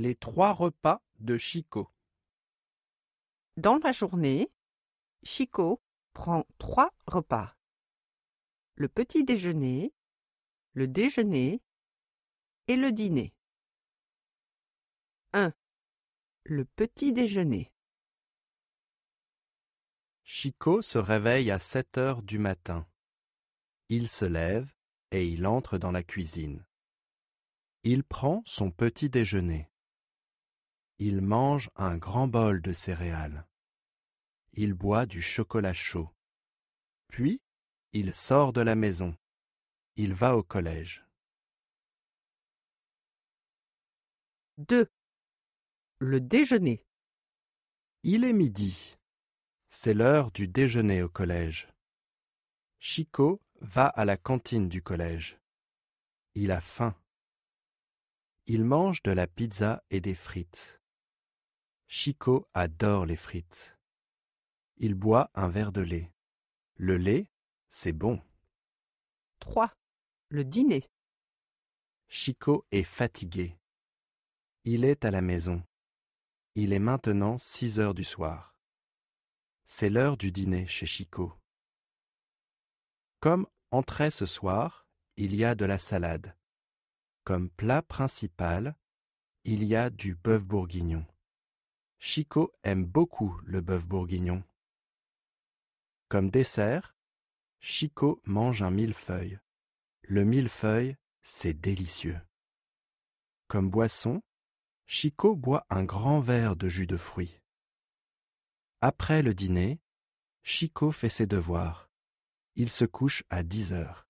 Les trois repas de Chico. Dans la journée, Chico prend trois repas. Le petit déjeuner, le déjeuner et le dîner. 1. Le petit déjeuner. Chico se réveille à 7 heures du matin. Il se lève et il entre dans la cuisine. Il prend son petit déjeuner. Il mange un grand bol de céréales. Il boit du chocolat chaud. Puis, il sort de la maison. Il va au collège. 2. Le déjeuner. Il est midi. C'est l'heure du déjeuner au collège. Chico va à la cantine du collège. Il a faim. Il mange de la pizza et des frites. Chico adore les frites. Il boit un verre de lait. Le lait, c'est bon. 3. Le dîner. Chico est fatigué. Il est à la maison. Il est maintenant six heures du soir. C'est l'heure du dîner chez Chico. Comme entrée ce soir, il y a de la salade. Comme plat principal, il y a du bœuf bourguignon. Chico aime beaucoup le bœuf bourguignon. Comme dessert, Chico mange un millefeuille. Le millefeuille, c'est délicieux. Comme boisson, Chico boit un grand verre de jus de fruits. Après le dîner, Chico fait ses devoirs. Il se couche à dix heures.